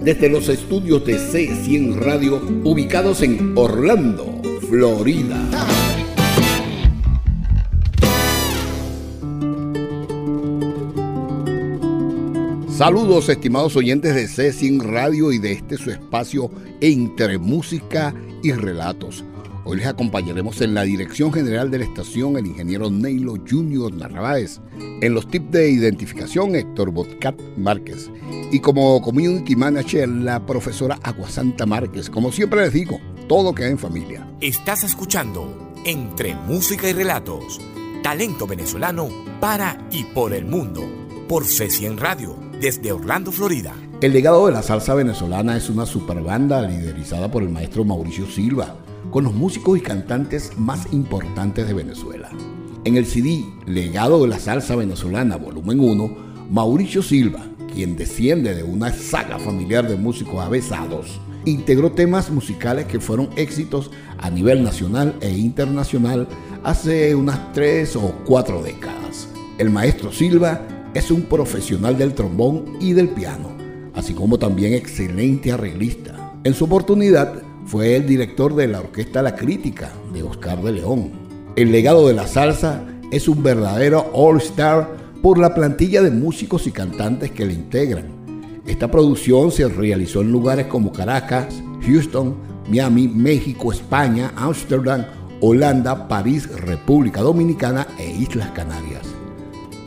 desde los estudios de C100 Radio ubicados en Orlando, Florida. Saludos estimados oyentes de C100 Radio y de este su espacio entre música y relatos. Hoy les acompañaremos en la dirección general de la estación el ingeniero Neilo Junior Narváez, en los tips de identificación Héctor Botcat Márquez y como community manager la profesora Aguasanta Márquez. Como siempre les digo, todo queda en familia. Estás escuchando Entre Música y Relatos, talento venezolano para y por el mundo, por C100 Radio, desde Orlando, Florida. El legado de la salsa venezolana es una superbanda liderizada por el maestro Mauricio Silva con los músicos y cantantes más importantes de Venezuela. En el CD Legado de la Salsa Venezolana, volumen 1, Mauricio Silva, quien desciende de una saga familiar de músicos avesados, integró temas musicales que fueron éxitos a nivel nacional e internacional hace unas tres o cuatro décadas. El maestro Silva es un profesional del trombón y del piano, así como también excelente arreglista. En su oportunidad, fue el director de la Orquesta La Crítica de Oscar de León. El legado de la salsa es un verdadero all-star por la plantilla de músicos y cantantes que le integran. Esta producción se realizó en lugares como Caracas, Houston, Miami, México, España, Ámsterdam, Holanda, París, República Dominicana e Islas Canarias.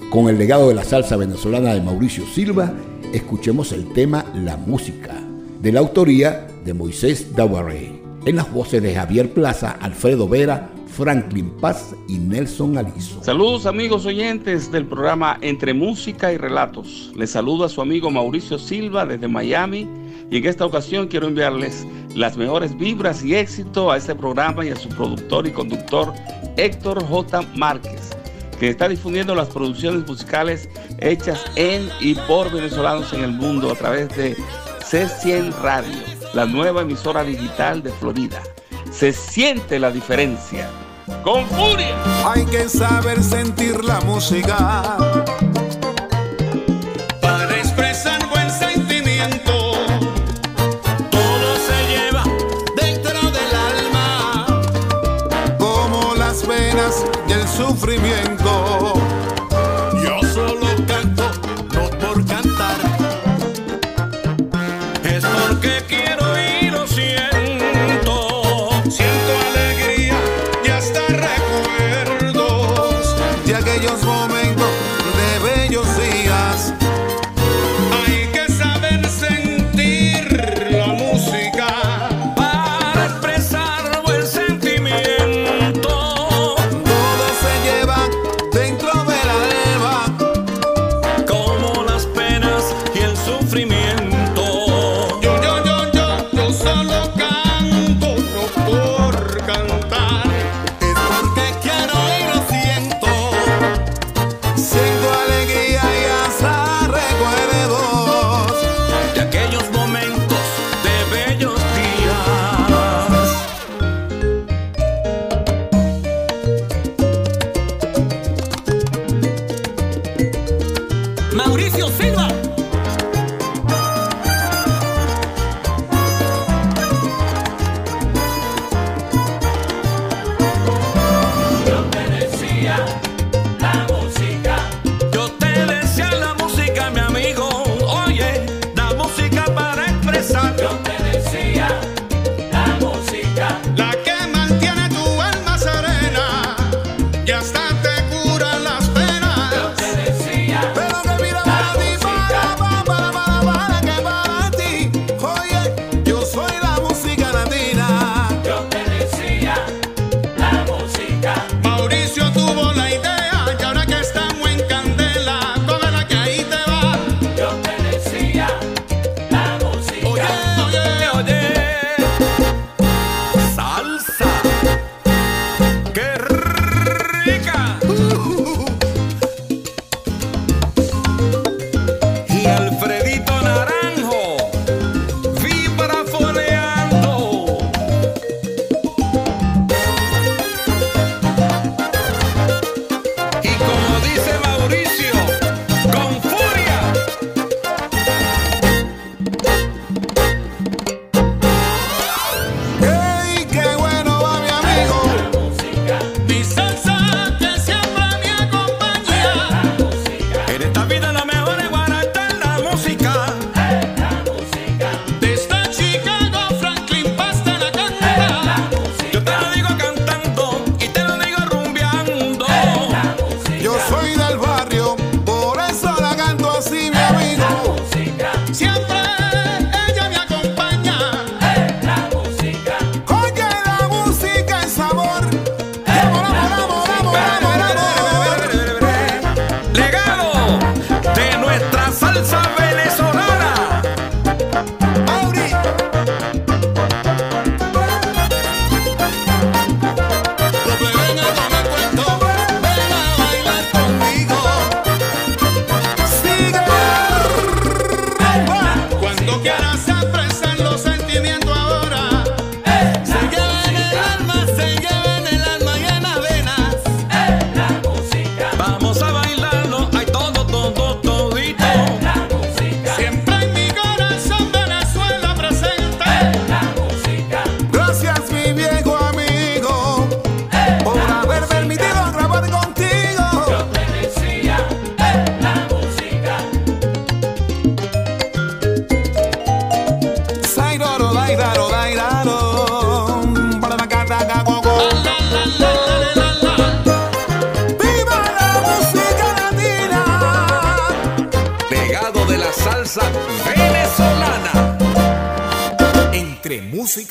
Con el legado de la salsa venezolana de Mauricio Silva, escuchemos el tema La Música, de la autoría de Moisés Dawaré, en las voces de Javier Plaza, Alfredo Vera, Franklin Paz y Nelson Aliso. Saludos amigos oyentes del programa Entre Música y Relatos. Les saludo a su amigo Mauricio Silva desde Miami y en esta ocasión quiero enviarles las mejores vibras y éxito a este programa y a su productor y conductor Héctor J. Márquez, que está difundiendo las producciones musicales hechas en y por venezolanos en el mundo a través de C100 Radio la nueva emisora digital de Florida. Se siente la diferencia. ¡Con furia! Hay que saber sentir la música. Para expresar buen sentimiento. Todo se lleva dentro del alma. Como las venas y el sufrimiento.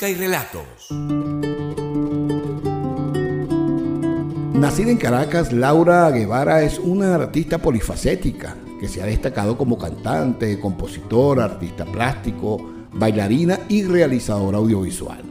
Y relatos. Nacida en Caracas, Laura Guevara es una artista polifacética que se ha destacado como cantante, compositora, artista plástico, bailarina y realizadora audiovisual.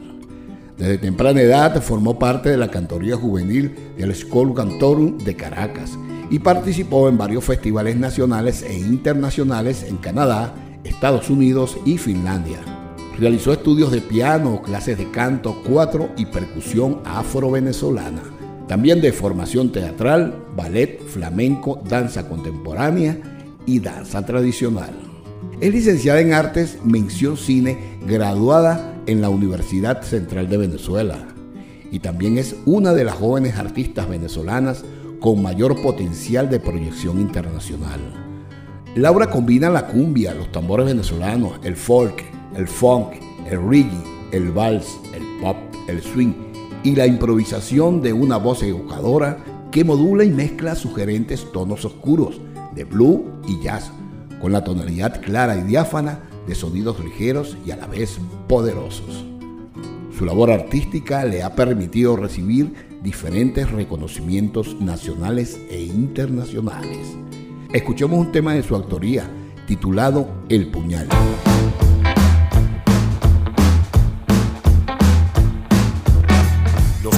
Desde temprana edad formó parte de la cantoría juvenil del School Cantorum de Caracas y participó en varios festivales nacionales e internacionales en Canadá, Estados Unidos y Finlandia. Realizó estudios de piano, clases de canto, cuatro y percusión afro-venezolana también de formación teatral, ballet, flamenco, danza contemporánea y danza tradicional. Es licenciada en Artes, mención cine, graduada en la Universidad Central de Venezuela. Y también es una de las jóvenes artistas venezolanas con mayor potencial de proyección internacional. Laura combina la cumbia, los tambores venezolanos, el folk, el funk, el reggae, el vals, el pop, el swing y la improvisación de una voz evocadora que modula y mezcla sugerentes tonos oscuros de blue y jazz, con la tonalidad clara y diáfana de sonidos ligeros y a la vez poderosos. Su labor artística le ha permitido recibir diferentes reconocimientos nacionales e internacionales. Escuchemos un tema de su autoría titulado El puñal.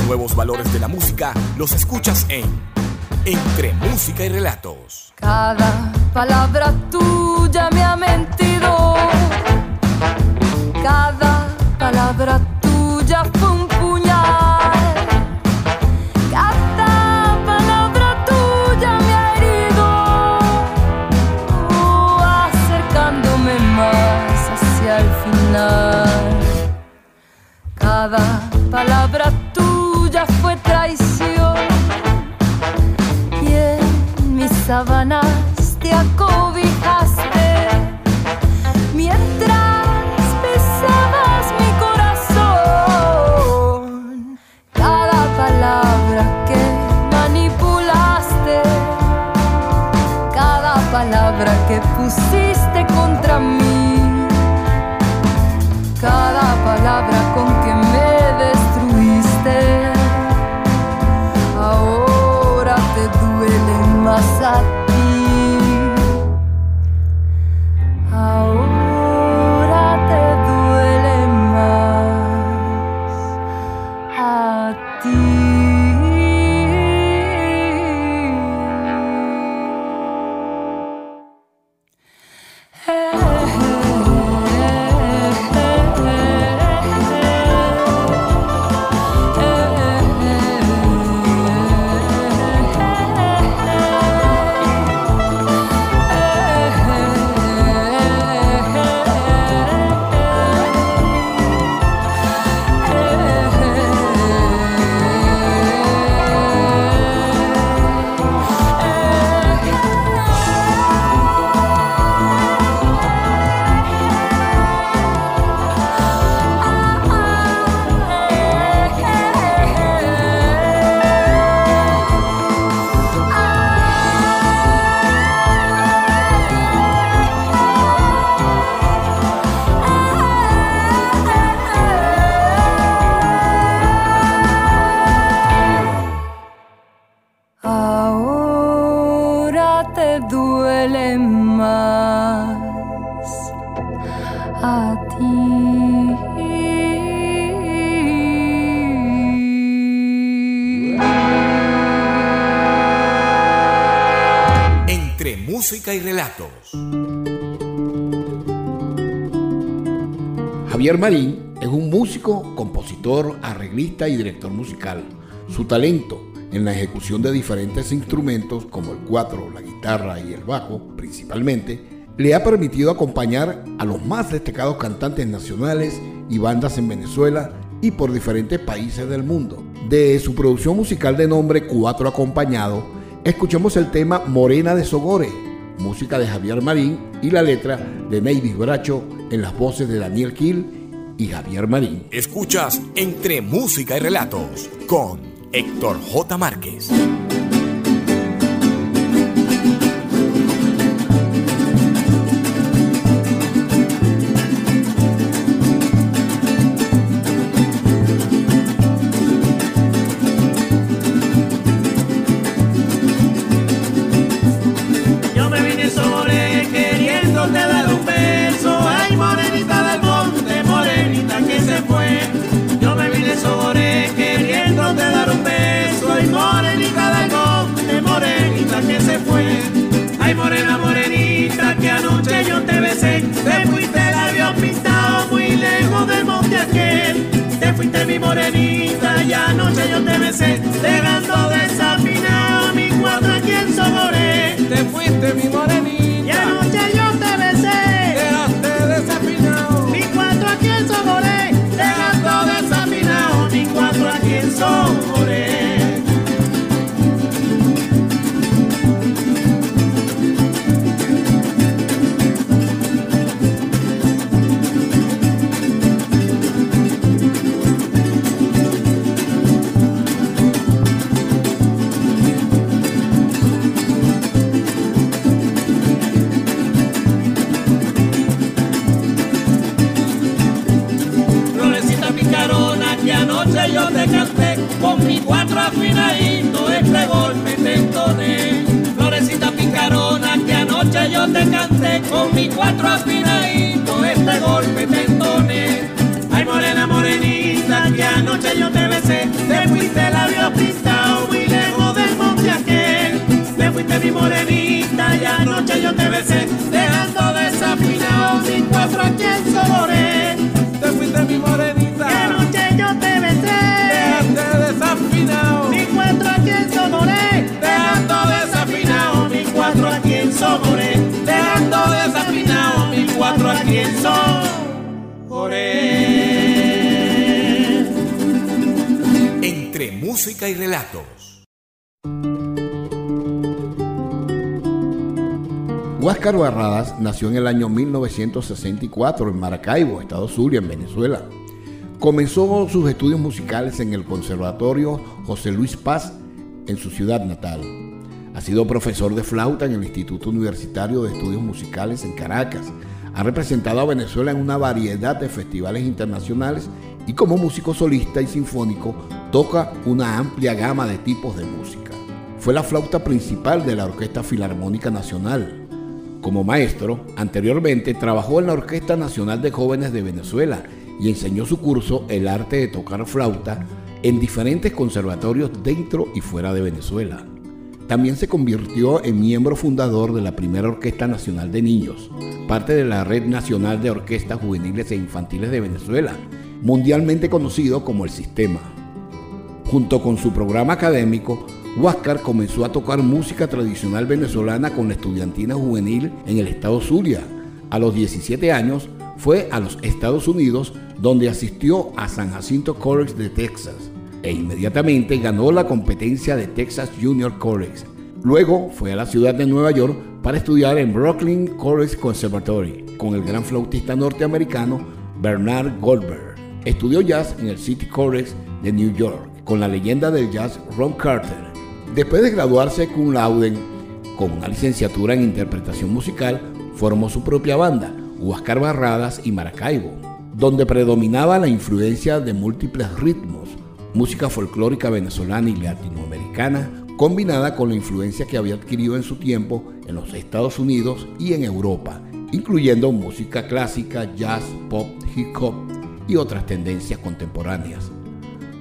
Nuevos valores de la música los escuchas en Entre Música y Relatos. Cada palabra tuya me ha mentido. Cada palabra sábanas te acobijaste mientras besabas mi corazón. Cada palabra que manipulaste, cada palabra que pusiste contra mí, Javier Marín es un músico, compositor, arreglista y director musical. Su talento en la ejecución de diferentes instrumentos como el cuatro, la guitarra y el bajo principalmente, le ha permitido acompañar a los más destacados cantantes nacionales y bandas en Venezuela y por diferentes países del mundo. De su producción musical de nombre Cuatro Acompañado, escuchamos el tema Morena de Sogore, música de Javier Marín y la letra de Mavis Bracho en las voces de Daniel Kill y Javier Marín. Escuchas Entre Música y Relatos con Héctor J. Márquez. morenita, y anoche yo te besé, dejando desafinado mi cuatro aquí en Soboré. Te fuiste mi morenita, y anoche yo te besé, dejaste desafinado mi cuatro aquí en Soboré, dejando desafinado mi cuatro aquí en Soboré. Con mi cuatro afinadito, este golpe te entoné. Florecita picarona que anoche yo te canté, con mi cuatro afinadito, este golpe te entoné. Ay morena morenita que anoche yo te besé, te fuiste labio pintado muy lejos del monte aquel. Te fuiste mi morenita y anoche yo te besé, dejando desafinado mi cuatro aquí en. Te fuiste mi morenita. Soboré. Entre música y relatos. Huáscar Barradas nació en el año 1964 en Maracaibo, Estado Zulia, en Venezuela. Comenzó sus estudios musicales en el Conservatorio José Luis Paz en su ciudad natal. Ha sido profesor de flauta en el Instituto Universitario de Estudios Musicales en Caracas. Ha representado a Venezuela en una variedad de festivales internacionales y como músico solista y sinfónico toca una amplia gama de tipos de música. Fue la flauta principal de la Orquesta Filarmónica Nacional. Como maestro, anteriormente trabajó en la Orquesta Nacional de Jóvenes de Venezuela y enseñó su curso El arte de tocar flauta en diferentes conservatorios dentro y fuera de Venezuela. También se convirtió en miembro fundador de la primera Orquesta Nacional de Niños, parte de la Red Nacional de Orquestas Juveniles e Infantiles de Venezuela, mundialmente conocido como el Sistema. Junto con su programa académico, Huáscar comenzó a tocar música tradicional venezolana con la estudiantina juvenil en el estado Zulia. A los 17 años fue a los Estados Unidos donde asistió a San Jacinto College de Texas e inmediatamente ganó la competencia de Texas Junior College. Luego fue a la ciudad de Nueva York para estudiar en Brooklyn College Conservatory con el gran flautista norteamericano Bernard Goldberg. Estudió jazz en el City College de New York con la leyenda del jazz Ron Carter. Después de graduarse cum laude con una licenciatura en interpretación musical, formó su propia banda, Huáscar Barradas y Maracaibo, donde predominaba la influencia de múltiples ritmos, música folclórica venezolana y latinoamericana, combinada con la influencia que había adquirido en su tiempo en los Estados Unidos y en Europa, incluyendo música clásica, jazz, pop, hip hop y otras tendencias contemporáneas.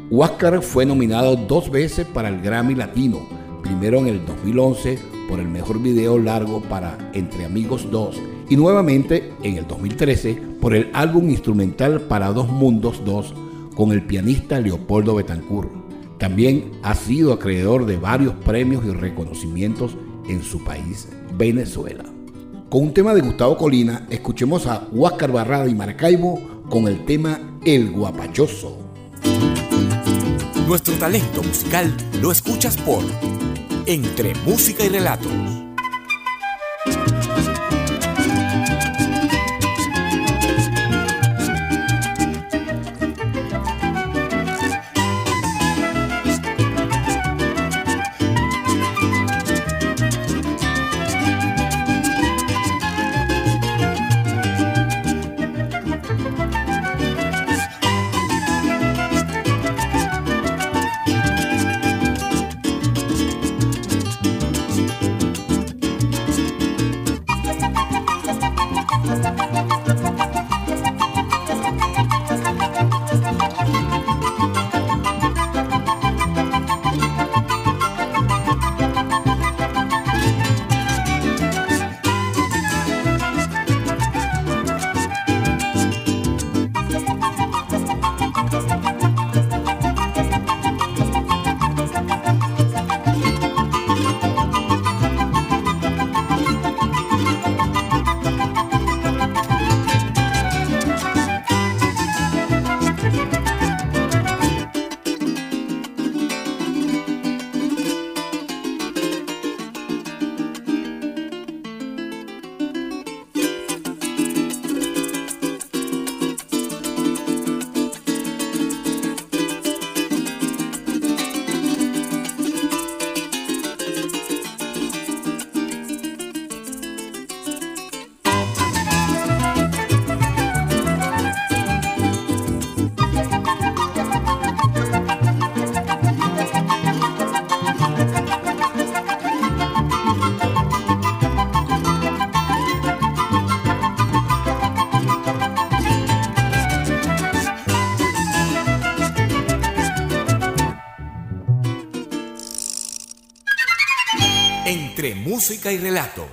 Huáscar fue nominado dos veces para el Grammy Latino, primero en el 2011 por el mejor video largo para Entre Amigos 2 y nuevamente en el 2013 por el álbum instrumental para Dos Mundos 2 con el pianista Leopoldo Betancourt. También ha sido acreedor de varios premios y reconocimientos en su país, Venezuela. Con un tema de Gustavo Colina, escuchemos a Huáscar Barrada y Maracaibo con el tema El Guapachoso. Nuestro talento musical lo escuchas por Entre Música y Relatos. Música y relatos.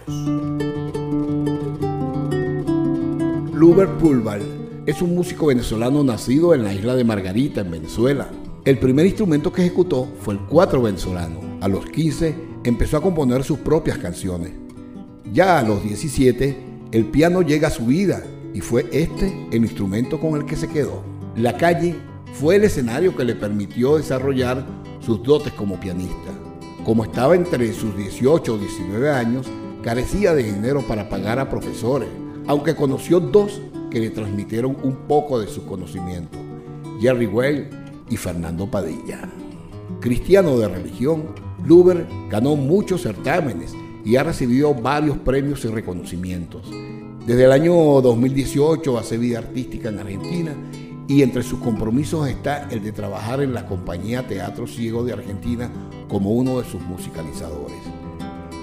Luber Pulvar es un músico venezolano nacido en la isla de Margarita, en Venezuela. El primer instrumento que ejecutó fue el cuatro venezolano. A los 15 empezó a componer sus propias canciones. Ya a los 17, el piano llega a su vida y fue este el instrumento con el que se quedó. La calle fue el escenario que le permitió desarrollar sus dotes como pianista. Como estaba entre sus 18 o 19 años, carecía de dinero para pagar a profesores, aunque conoció dos que le transmitieron un poco de su conocimiento, Jerry Well y Fernando Padilla. Cristiano de religión, Luber ganó muchos certámenes y ha recibido varios premios y reconocimientos. Desde el año 2018 hace vida artística en Argentina y entre sus compromisos está el de trabajar en la compañía Teatro Ciego de Argentina como uno de sus musicalizadores.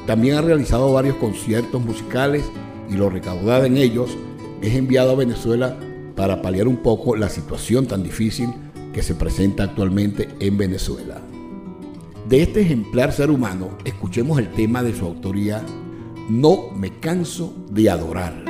También ha realizado varios conciertos musicales y lo recaudado en ellos es enviado a Venezuela para paliar un poco la situación tan difícil que se presenta actualmente en Venezuela. De este ejemplar ser humano, escuchemos el tema de su autoría, No me canso de adorar.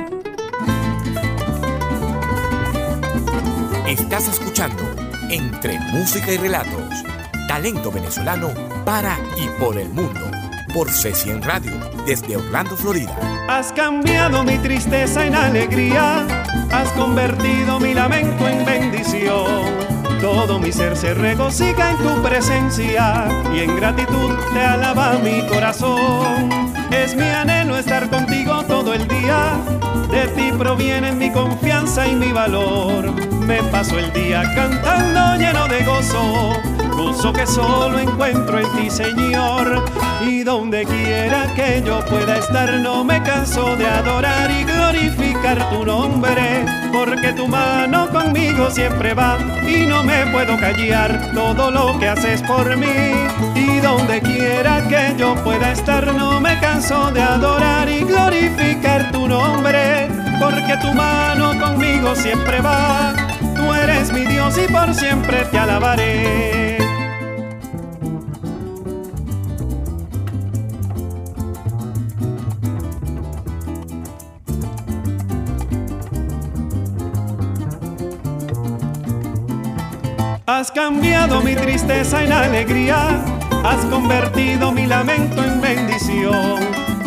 Estás escuchando Entre Música y Relatos, talento venezolano para y por el mundo, por C100 Radio, desde Orlando, Florida. Has cambiado mi tristeza en alegría, has convertido mi lamento en bendición. Todo mi ser se regocija en tu presencia y en gratitud te alaba mi corazón. Es mi anhelo estar contigo todo el día, de ti proviene mi confianza y mi valor. Me paso el día cantando lleno de gozo, gozo que solo encuentro en ti, Señor. Y donde quiera que yo pueda estar, no me canso de adorar y glorificar tu nombre, porque tu mano conmigo siempre va y no me puedo callar todo lo que haces por mí. Y donde quiera que yo pueda estar, no me canso de adorar y glorificar tu nombre, porque tu mano conmigo siempre va. Tú eres mi Dios y por siempre te alabaré. Has cambiado mi tristeza en alegría, has convertido mi lamento en bendición.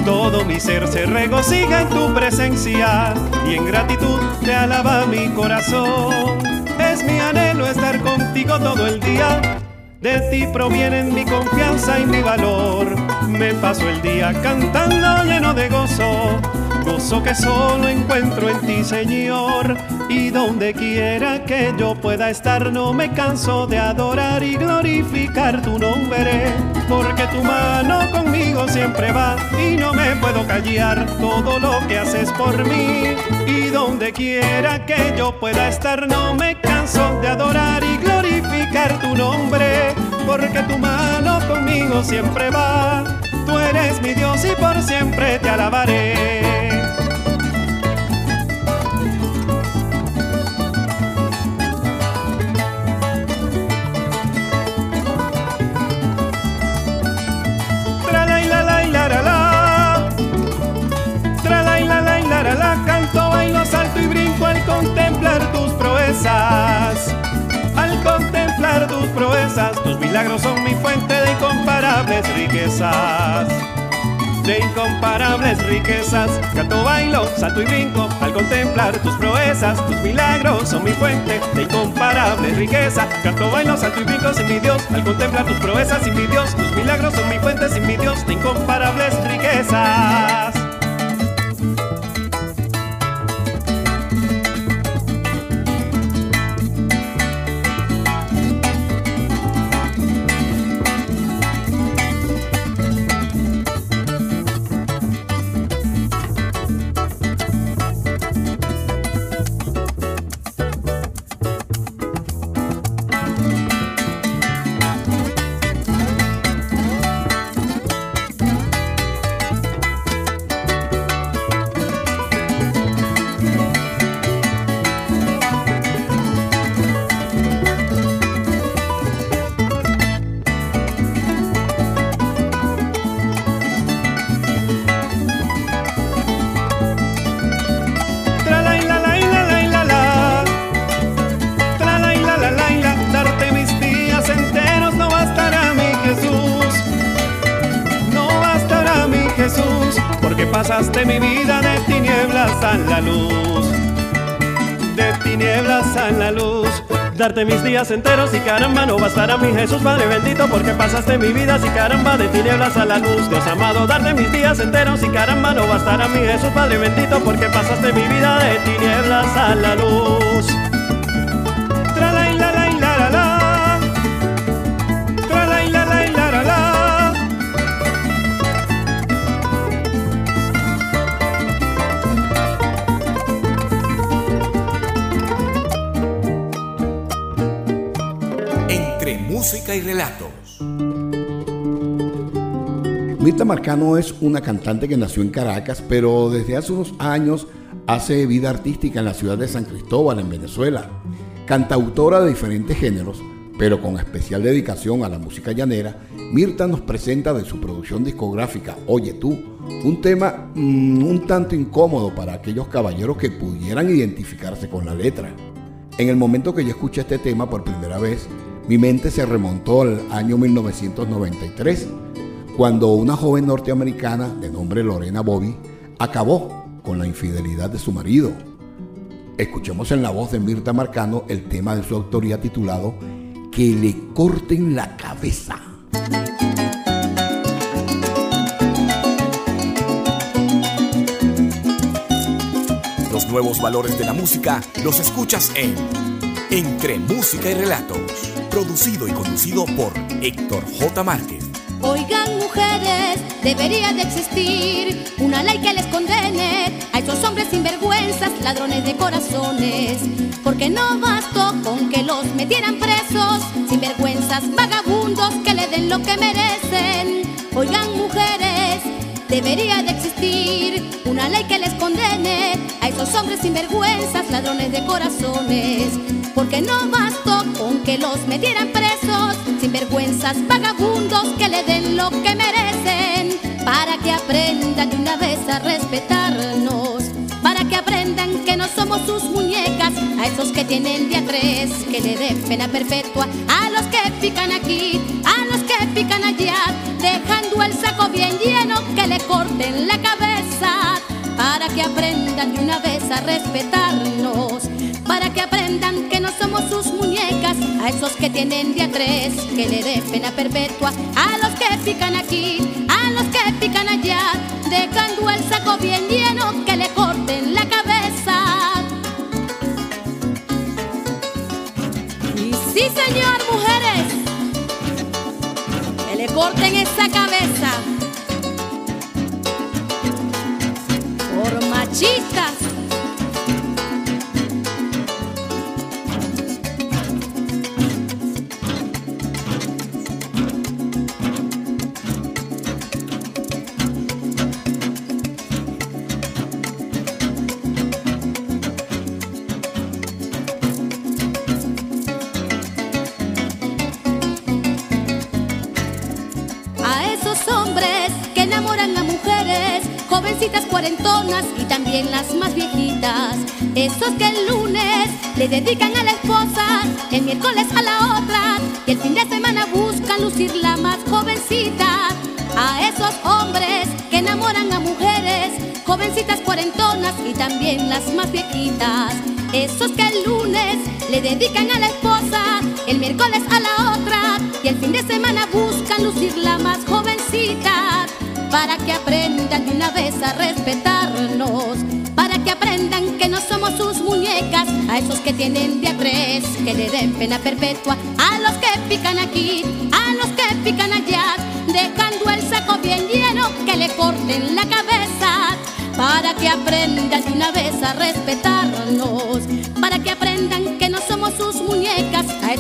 Todo mi ser se regocija en tu presencia y en gratitud te alaba mi corazón. Es mi anhelo estar contigo todo el día. De ti provienen mi confianza y mi valor. Me paso el día cantando lleno de gozo gozo que solo encuentro en ti, Señor. Y donde quiera que yo pueda estar, no me canso de adorar y glorificar tu nombre. Porque tu mano conmigo siempre va y no me puedo callar todo lo que haces por mí. Y donde quiera que yo pueda estar, no me canso de adorar y glorificar tu nombre. Porque tu mano conmigo siempre va. Tú eres mi Dios y por siempre te alabaré. Milagros son mi fuente de incomparables riquezas. De incomparables riquezas, canto, bailo, salto y brinco al contemplar tus proezas. Tus milagros son mi fuente de incomparables riquezas. Canto, bailo, salto y brinco sin mi Dios al contemplar tus proezas sin mi Dios. Tus milagros son mi fuente sin mi Dios de incomparables riquezas. Darte mis días enteros y caramba no bastará mi Jesús Padre bendito porque pasaste mi vida si caramba de tinieblas a la luz. Dios amado darte mis días enteros y caramba no bastará mi Jesús Padre bendito porque pasaste mi vida de tinieblas a la luz y relatos. Mirta Marcano es una cantante que nació en Caracas, pero desde hace unos años hace vida artística en la ciudad de San Cristóbal, en Venezuela. Cantautora de diferentes géneros, pero con especial dedicación a la música llanera, Mirta nos presenta de su producción discográfica Oye tú, un tema mm, un tanto incómodo para aquellos caballeros que pudieran identificarse con la letra. En el momento que yo escuché este tema por primera vez, mi mente se remontó al año 1993, cuando una joven norteamericana de nombre Lorena Bobby acabó con la infidelidad de su marido. Escuchemos en la voz de Mirta Marcano el tema de su autoría titulado Que le corten la cabeza. Los nuevos valores de la música los escuchas en Entre Música y Relatos, producido y conducido por Héctor J. Márquez. Oigan mujeres, debería de existir una ley que les condene a esos hombres sinvergüenzas, ladrones de corazones. Porque no bastó con que los metieran presos, sinvergüenzas, vagabundos que le den lo que merecen. Oigan mujeres, debería de existir una ley que les condene a esos hombres sinvergüenzas, ladrones de corazones. Porque no bastó con que los metieran presos, sinvergüenzas, vagabundos que le den lo que merecen, para que aprendan de una vez a respetarnos, para que aprendan que no somos sus muñecas, a esos que tienen día tres, que le den pena perpetua, a los que pican aquí, a los allá, dejando el saco bien lleno, que le corten la cabeza, para que aprendan de una vez a respetarnos, para que aprendan que no somos sus muñecas, a esos que tienen día tres, que le den pena perpetua, a los que pican aquí, a los que pican allá, dejando el saco bien lleno, que le corten la cabeza. Y sí, señor, mujeres, le corten esa cabeza. Por machistas. Y también las más viejitas. Esos que el lunes le dedican a la esposa, el miércoles a la otra y el fin de semana buscan lucir la más jovencita. A esos hombres que enamoran a mujeres, jovencitas cuarentonas y también las más viejitas. Esos que el lunes le dedican a la esposa, el miércoles a la otra y el fin de semana buscan lucir la más jovencita. Para que aprendan de una vez a respetarnos, para que aprendan que no somos sus muñecas, a esos que tienen de que le den pena perpetua, a los que pican aquí, a los que pican allá, dejando el saco bien lleno, que le corten la cabeza para que aprendan de una vez a respetarnos,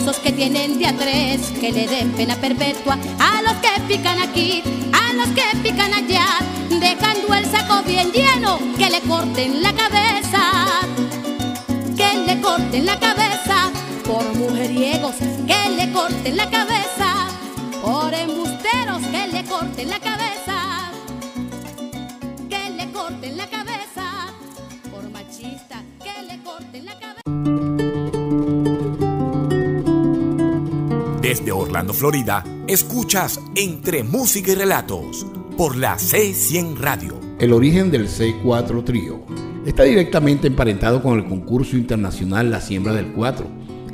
esos que tienen de a tres, que le den pena perpetua, a los que pican aquí, a los que pican allá, dejando el saco bien lleno, que le corten la cabeza, que le corten la cabeza, por mujeriegos, que le corten la cabeza, por embusteros, que le corten la cabeza. Que le corten la cabeza, Desde Orlando, Florida, escuchas Entre Música y Relatos por la C100 Radio. el origen del C4 Trío. Está directamente emparentado con el concurso internacional La Siembra del Cuatro,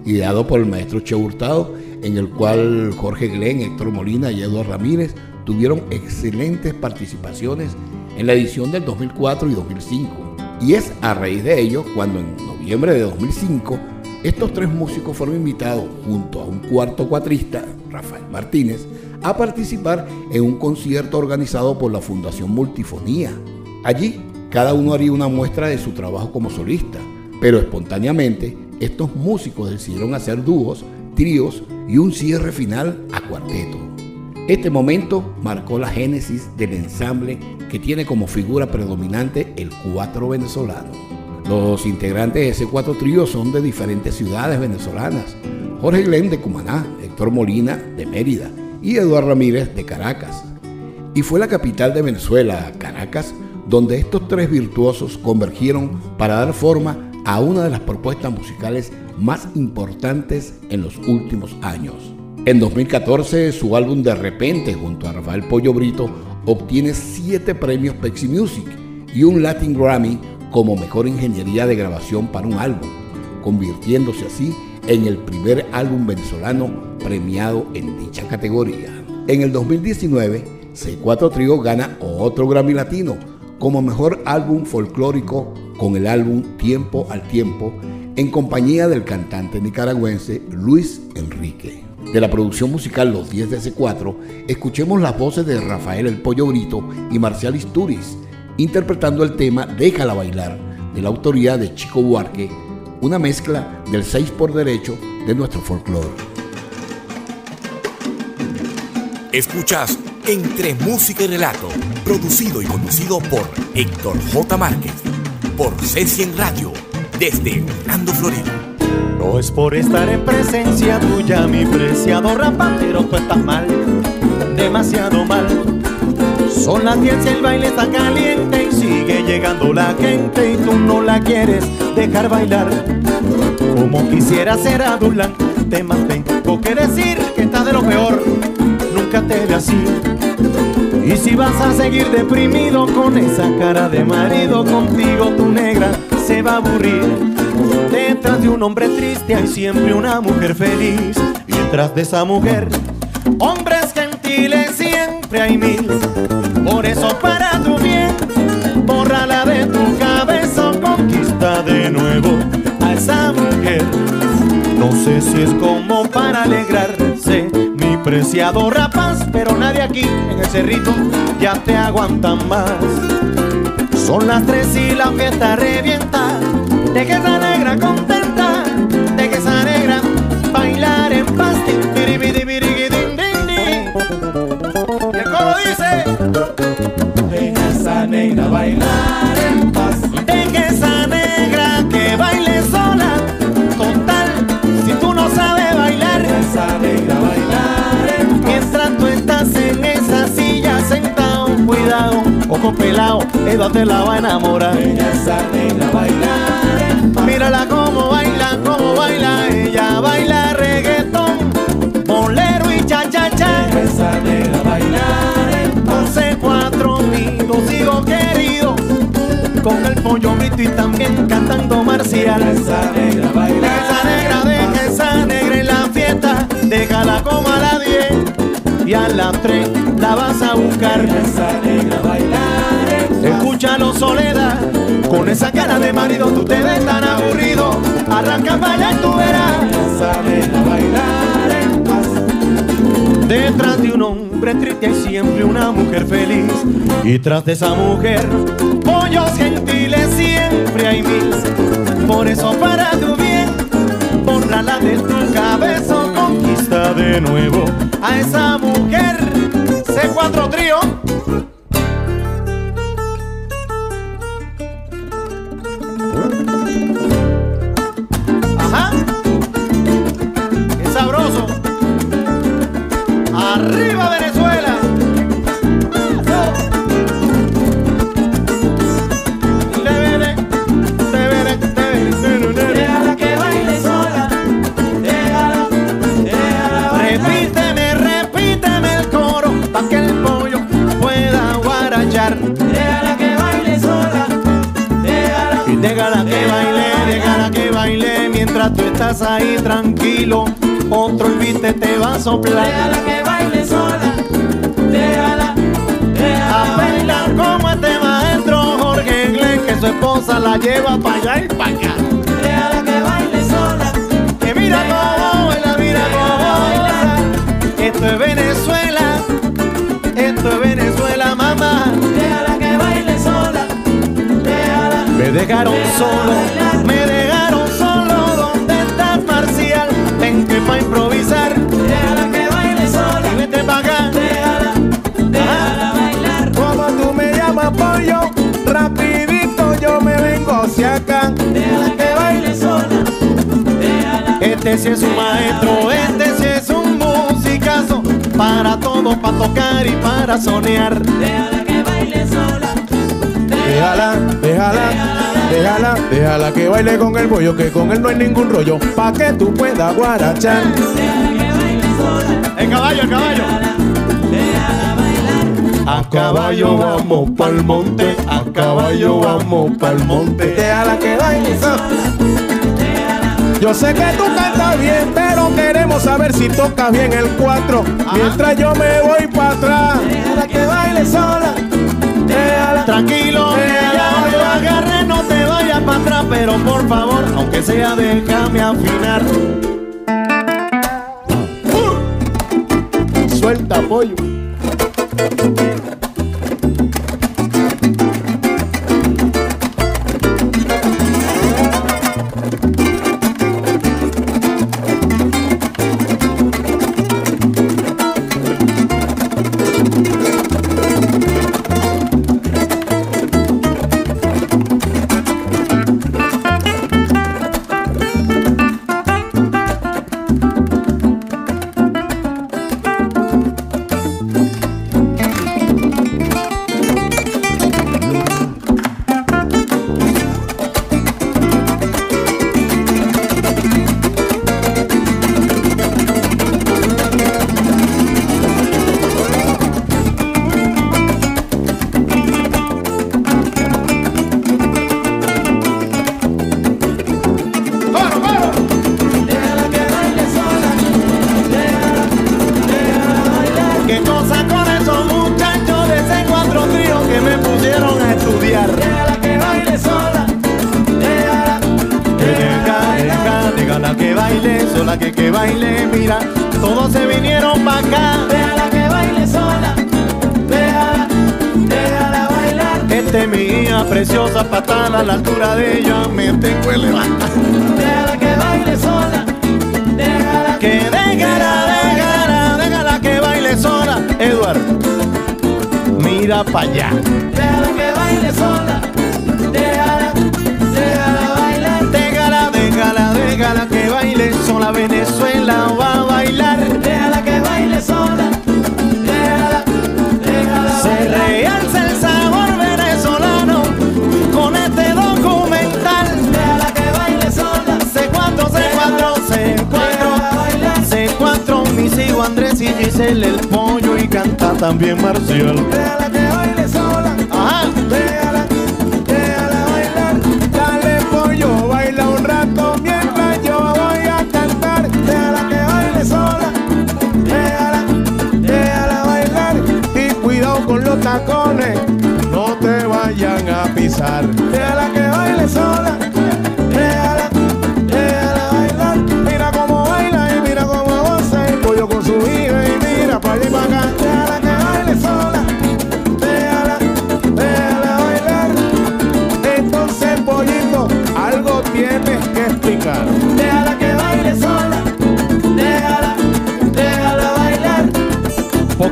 ideado por el maestro Che Hurtado, en el cual Jorge Glenn, Héctor Molina y Eduardo Ramírez tuvieron excelentes participaciones en la edición del 2004 y 2005. Y es a raíz de ello cuando en noviembre de 2005 estos tres músicos fueron invitados junto a un cuarto cuatrista, Rafael Martínez, a participar en un concierto organizado por la Fundación Multifonía. Allí, cada uno haría una muestra de su trabajo como solista, pero espontáneamente estos músicos decidieron hacer dúos, tríos y un cierre final a cuarteto. Este momento marcó la génesis del ensamble que tiene como figura predominante el cuatro venezolano. Los integrantes de ese cuatro trío son de diferentes ciudades venezolanas. Jorge Glenn de Cumaná, Héctor Molina de Mérida, y Eduardo Ramírez de Caracas. Y fue la capital de Venezuela, Caracas, donde estos tres virtuosos convergieron para dar forma a una de las propuestas musicales más importantes en los últimos años. En 2014, su álbum De Repente, junto a Rafael Pollo Brito, obtiene siete premios Pepsi Music y un Latin Grammy como mejor ingeniería de grabación para un álbum, convirtiéndose así en el primer álbum venezolano premiado en dicha categoría. En el 2019, C4 Trio gana otro Grammy Latino como mejor álbum folclórico con el álbum Tiempo al Tiempo en compañía del cantante nicaragüense Luis Enrique. De la producción musical Los 10 de C4, escuchemos las voces de Rafael El Pollo Brito y Marcial Isturiz interpretando el tema Déjala bailar de la autoría de Chico Buarque una mezcla del 6 por derecho de nuestro folclore. Escuchas Entre Música y Relato, producido y conducido por Héctor J. Márquez, por C100 Radio, desde Orlando, Florida. No es por estar en presencia tuya, mi preciado rapa, pero tú estás mal, demasiado mal. Son las 10 y el baile está caliente y sigue llegando la gente y tú no la quieres dejar bailar. Como quisiera ser adulante, más tengo que decir que está de lo peor, nunca te ve así. Y si vas a seguir deprimido con esa cara de marido, contigo tu negra se va a aburrir. Detrás de un hombre triste hay siempre una mujer feliz. Y detrás de esa mujer, hombres gentiles siempre hay mil. Por eso para tu bien, bórrala de tu cabeza, conquista de nuevo a esa mujer. No sé si es como para alegrarse, mi preciado rapaz, pero nadie aquí en el cerrito ya te aguantan más. Son las tres y la fiesta revienta, de que esa negra contenta, de que esa negra bailar en paz. Y el coro dice, Negra bailar en paz. Deja esa negra que baile sola. Total, si tú no sabes bailar, esa negra bailar en paz. mientras tú estás en esa silla sentado, cuidado, ojo pelado, ella te la va a enamorar. Deja esa negra bailar en paz. Mírala cómo baila, cómo baila, pollo brito y también cantando marcial. Esa negra bailar. Deja esa negra, deja esa negra en la fiesta, déjala como a las 10 y a las 3 la vas a buscar. Esa negra paz. Escúchalo soledad, con esa cara de marido tú te ves tan aburrido. Arranca para allá tú verás. Esa negra bailar en paz. Detrás de un hombre triste hay siempre una mujer feliz. Y tras de esa mujer, pollos gentiles Por eso para tu bien, bórrala de tu cabeza, conquista de nuevo a esa mujer. C4 trío. Soplar. Déjala que baile sola, déjala, déjala. A bailar como este maestro Jorge Inglés que su esposa la lleva para allá y para acá. Déjala que baile sola. Que mira cómo baila, mira cómo baila. Esto es Venezuela, esto es Venezuela, mamá. Déjala que baile sola, déjala. Me dejaron solo, me Este sí es un maestro, este sí es un musicazo. Para todo, para tocar y para soñar. Déjala que baile sola, Déjala, déjala, déjala, déjala que baile con el pollo, que con él no hay ningún rollo, pa' que tú puedas guarachar. déjala que baile sola, El caballo, el caballo. déjala bailar. A caballo vamos pa'l monte, a caballo vamos pa'l monte. Déjala que baile sola. Yo sé que tú cantas bien, pero queremos saber si tocas bien el 4. Mientras yo me voy para atrás. Déjala que baile sola, déjala. Tranquilo, ya yo agarré, no te vayas para atrás, pero por favor, aunque sea déjame afinar. Suelta pollo.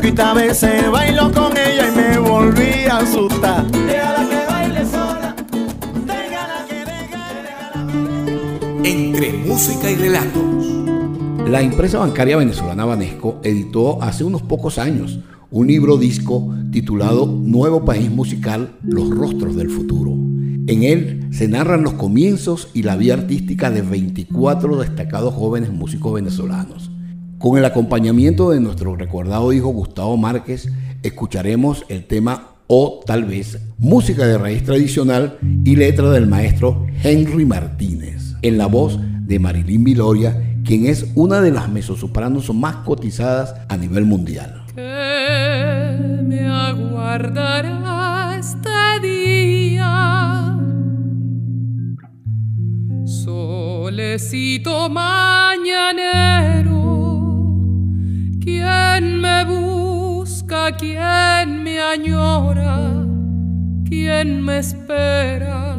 Poquitas veces bailo con ella y me volví a asustar. Déjala que baile sola, déjala que déjala. Entre música y relatos. La empresa bancaria venezolana Banesco editó hace unos pocos años un libro disco titulado Nuevo País Musical, Los Rostros del Futuro. En él se narran los comienzos y la vida artística de 24 destacados jóvenes músicos venezolanos. Con el acompañamiento de nuestro recordado hijo Gustavo Márquez, escucharemos el tema o tal vez música de raíz tradicional y letra del maestro Henry Martínez, en la voz de Marilyn Viloria, quien es una de las mezzosopranos más cotizadas a nivel mundial. ¿Qué me aguardará este día? Solecito mañanero, ¿quién me busca? ¿Quién me añora? ¿Quién me espera?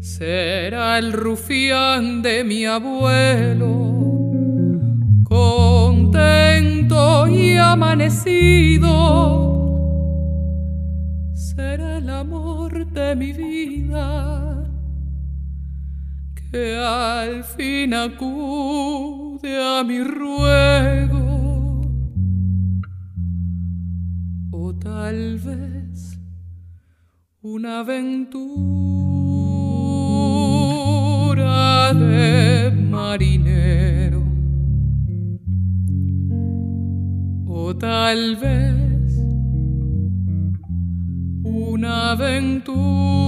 Será el rufián de mi abuelo, contento y amanecido. Será el amor de mi vida que al fin acude a mi ruego. O tal vez una aventura de marinero. O tal vez una aventura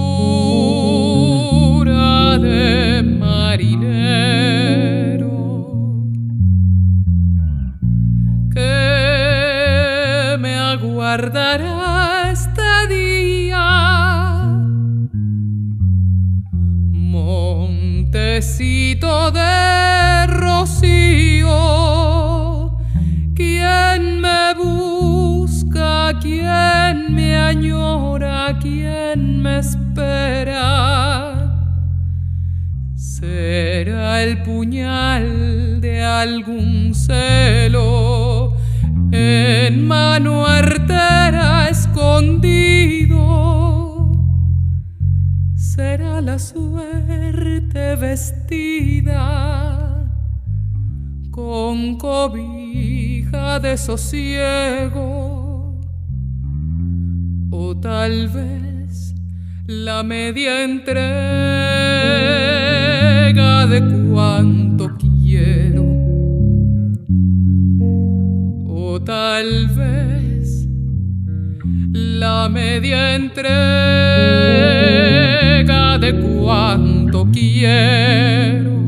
de rocío, ¿quién me busca? ¿Quién me añora? ¿Quién me espera? Será el puñal de algún celo en mano artera escondido. Será la suerte vestida con cobija de sosiego. O tal vez la media entrega de cuanto quiero. O tal vez la media entrega de cuanto quiero.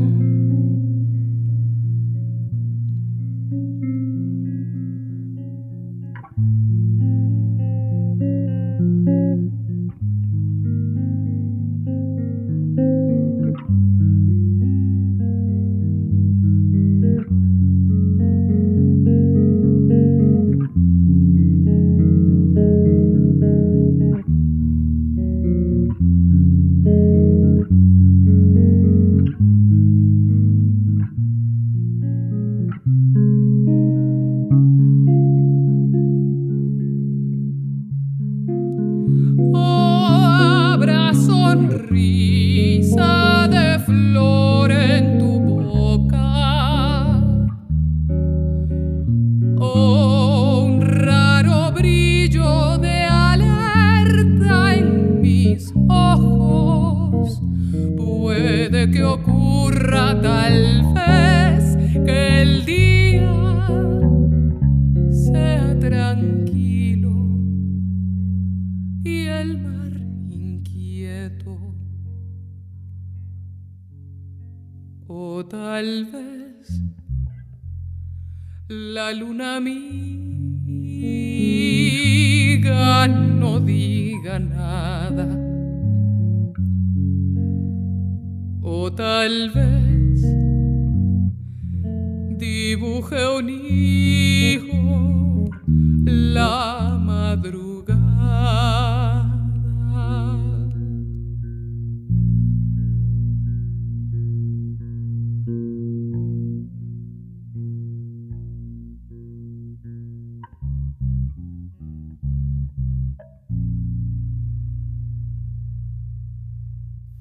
La luna amiga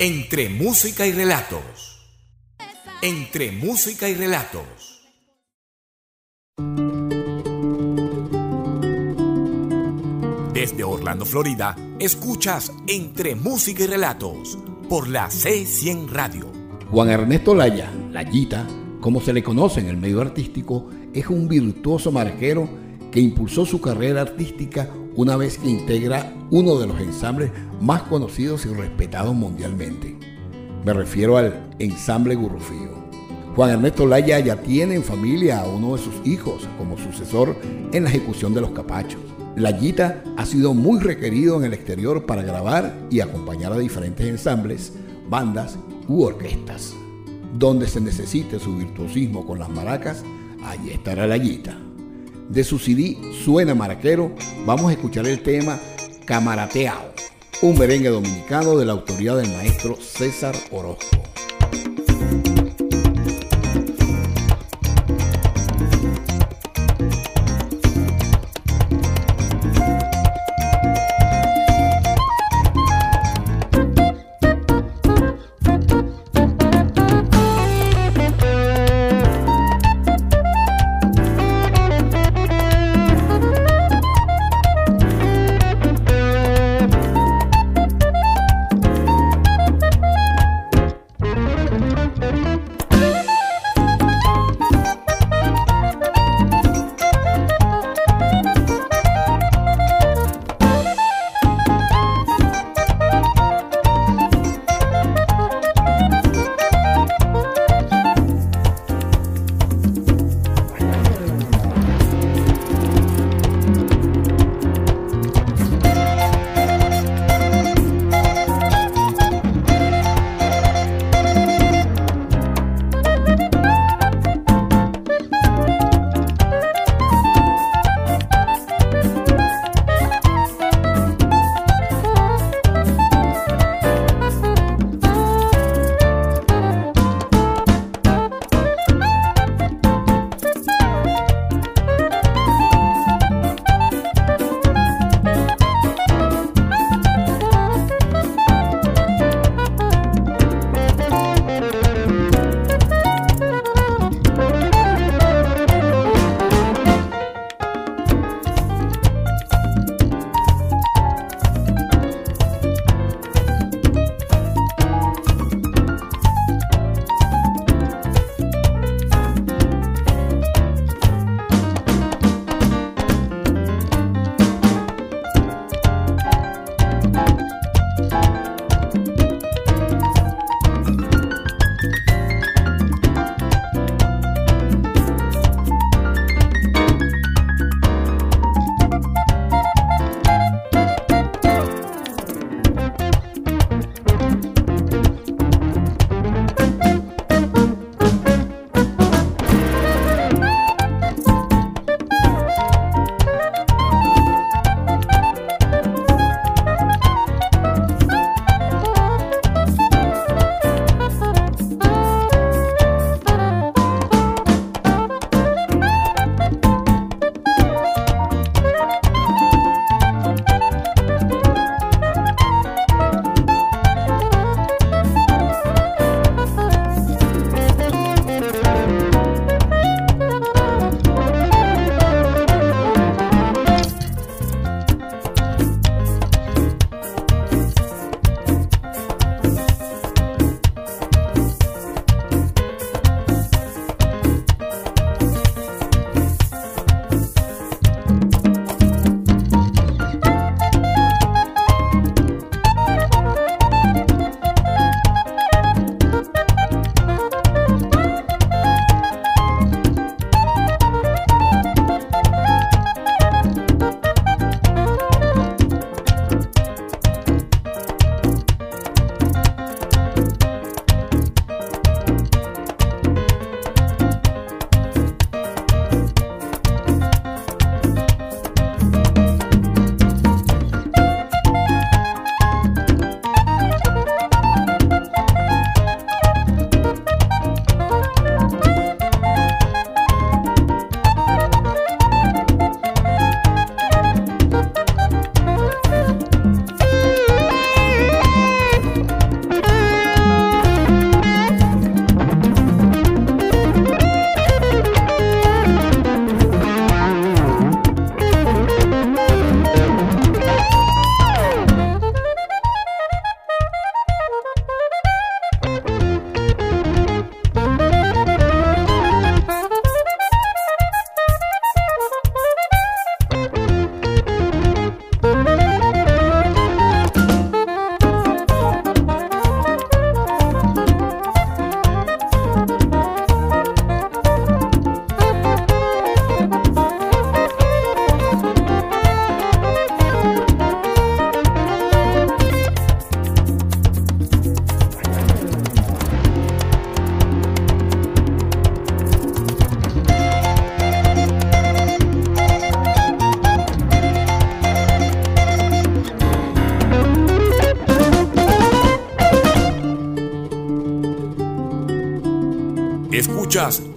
Entre música y relatos. Entre música y relatos. Desde Orlando, Florida, escuchas Entre música y relatos por la C100 Radio. Juan Ernesto Laya, Layita, como se le conoce en el medio artístico, es un virtuoso marquero que impulsó su carrera artística una vez que integra uno de los ensambles más conocidos y respetados mundialmente. Me refiero al ensamble Gurrufío. Juan Ernesto Laya ya tiene en familia a uno de sus hijos como sucesor en la ejecución de los capachos. Layita ha sido muy requerido en el exterior para grabar y acompañar a diferentes ensambles, bandas u orquestas. Donde se necesite su virtuosismo con las maracas, allí estará Layita. De su CD Suena Maraquero, vamos a escuchar el tema Camarateao, un merengue dominicano de la autoría del maestro César Orozco.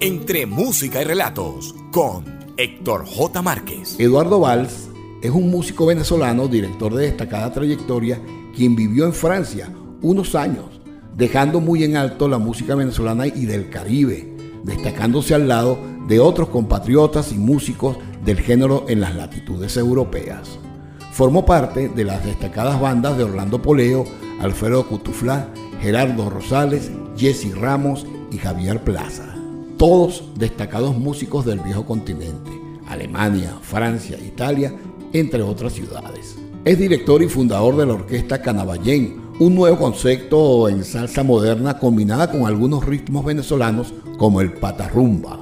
Entre música y relatos con Héctor J. Márquez. Eduardo Valls es un músico venezolano, director de destacada trayectoria, quien vivió en Francia unos años, dejando muy en alto la música venezolana y del Caribe, destacándose al lado de otros compatriotas y músicos del género en las latitudes europeas. Formó parte de las destacadas bandas de Orlando Poleo, Alfredo Cutuflá, Gerardo Rosales, Jesse Ramos y Javier Plaza. Todos destacados músicos del viejo continente, Alemania, Francia, Italia, entre otras ciudades. Es director y fundador de la orquesta Canaballén, un nuevo concepto en salsa moderna combinada con algunos ritmos venezolanos como el patarrumba.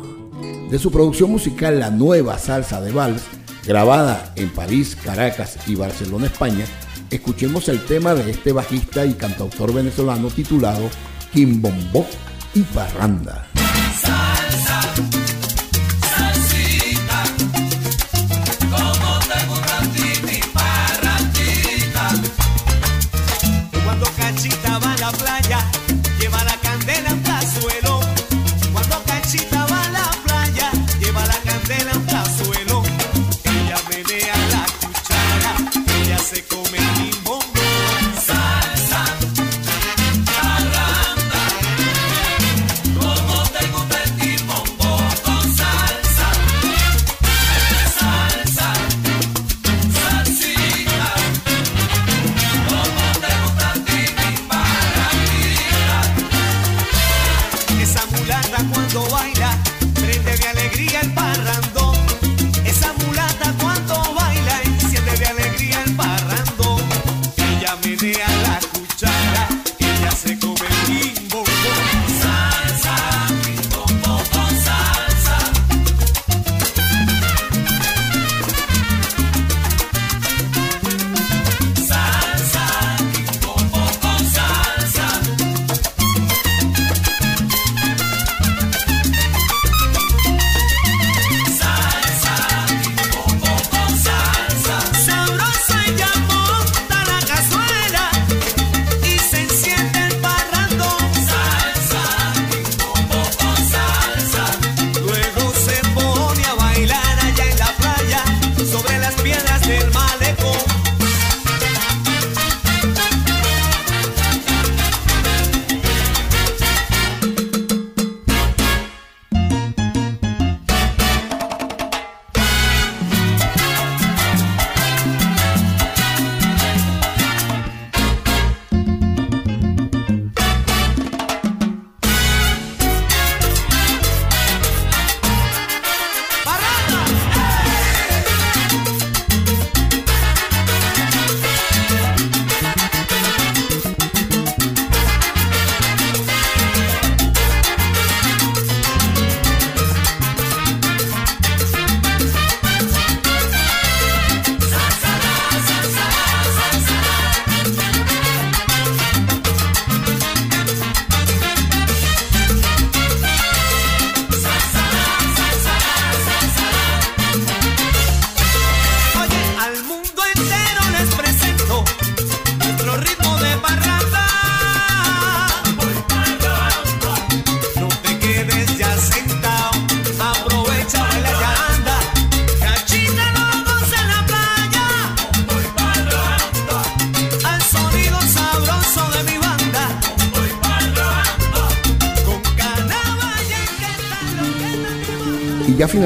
De su producción musical La Nueva Salsa de Vals, grabada en París, Caracas y Barcelona, España, escuchemos el tema de este bajista y cantautor venezolano titulado Quimbombó y Parranda.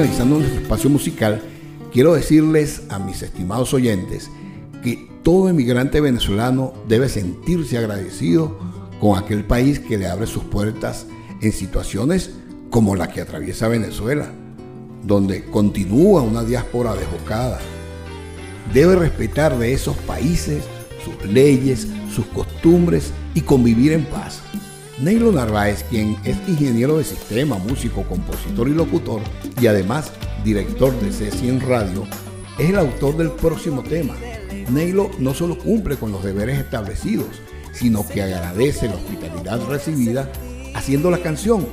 Finalizando nuestro espacio musical, quiero decirles a mis estimados oyentes que todo emigrante venezolano debe sentirse agradecido con aquel país que le abre sus puertas en situaciones como la que atraviesa Venezuela, donde continúa una diáspora desbocada. Debe respetar de esos países sus leyes, sus costumbres y convivir en paz. Neilo Narváez, quien es ingeniero de sistema, músico, compositor y locutor, y además director de C100 Radio, es el autor del próximo tema. Neilo no solo cumple con los deberes establecidos, sino que agradece la hospitalidad recibida haciendo la canción,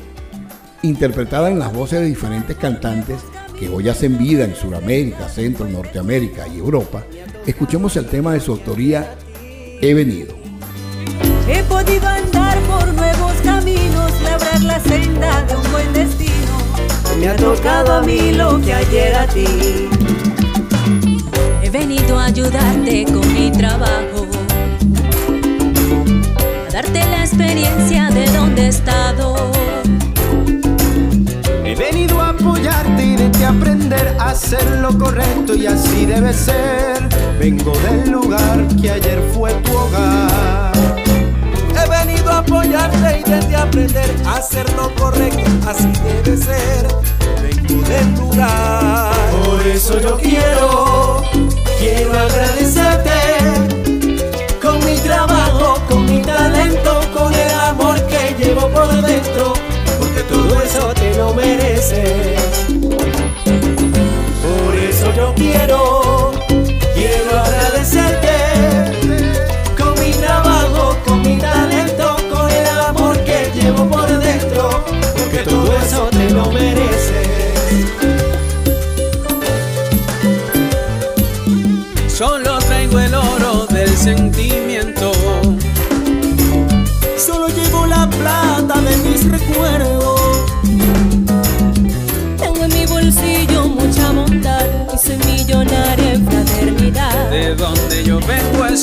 interpretada en las voces de diferentes cantantes que hoy hacen vida en Sudamérica, Centro, Norteamérica y Europa. Escuchemos el tema de su autoría, He venido. He podido andar por nuevos caminos, labrar la senda de un buen destino me ha tocado a mí lo que ayer a ti. He venido a ayudarte con mi trabajo, a darte la experiencia de donde he estado. He venido a apoyarte y de ti aprender a hacer lo correcto y así debe ser. Vengo del lugar que ayer fue tu hogar. Apoyarte y de ti aprender a hacer lo correcto, así debe ser. Vengo del lugar. Por eso yo quiero, quiero agradecerte con mi trabajo, con mi talento, con el amor que llevo por dentro, porque todo eso te lo mereces. Por eso yo quiero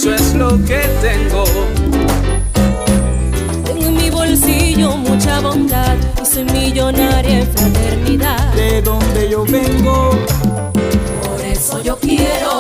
eso es lo que tengo. Tengo en mi bolsillo mucha bondad y soy millonaria en fraternidad. De donde yo vengo, Por eso yo quiero, quiero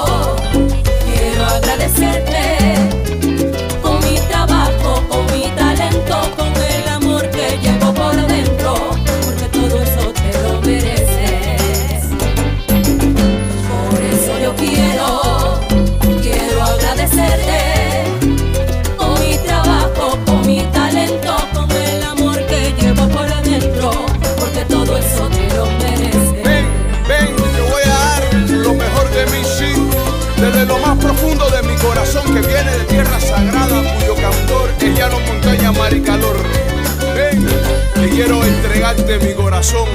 entregarte mi corazón.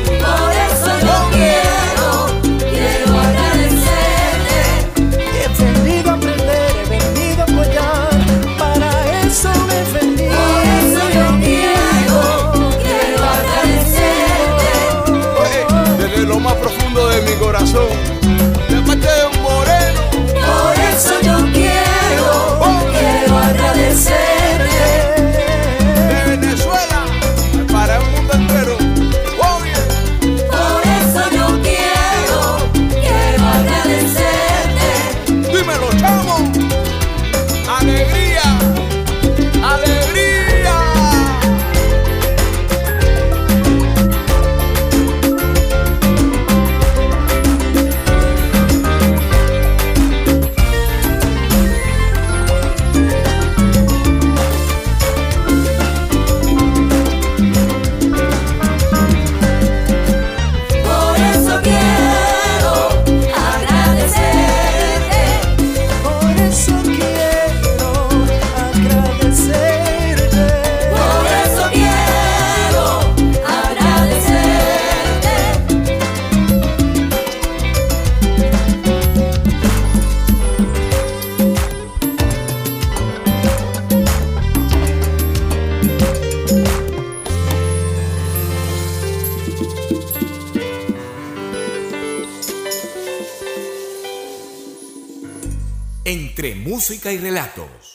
Música y relatos.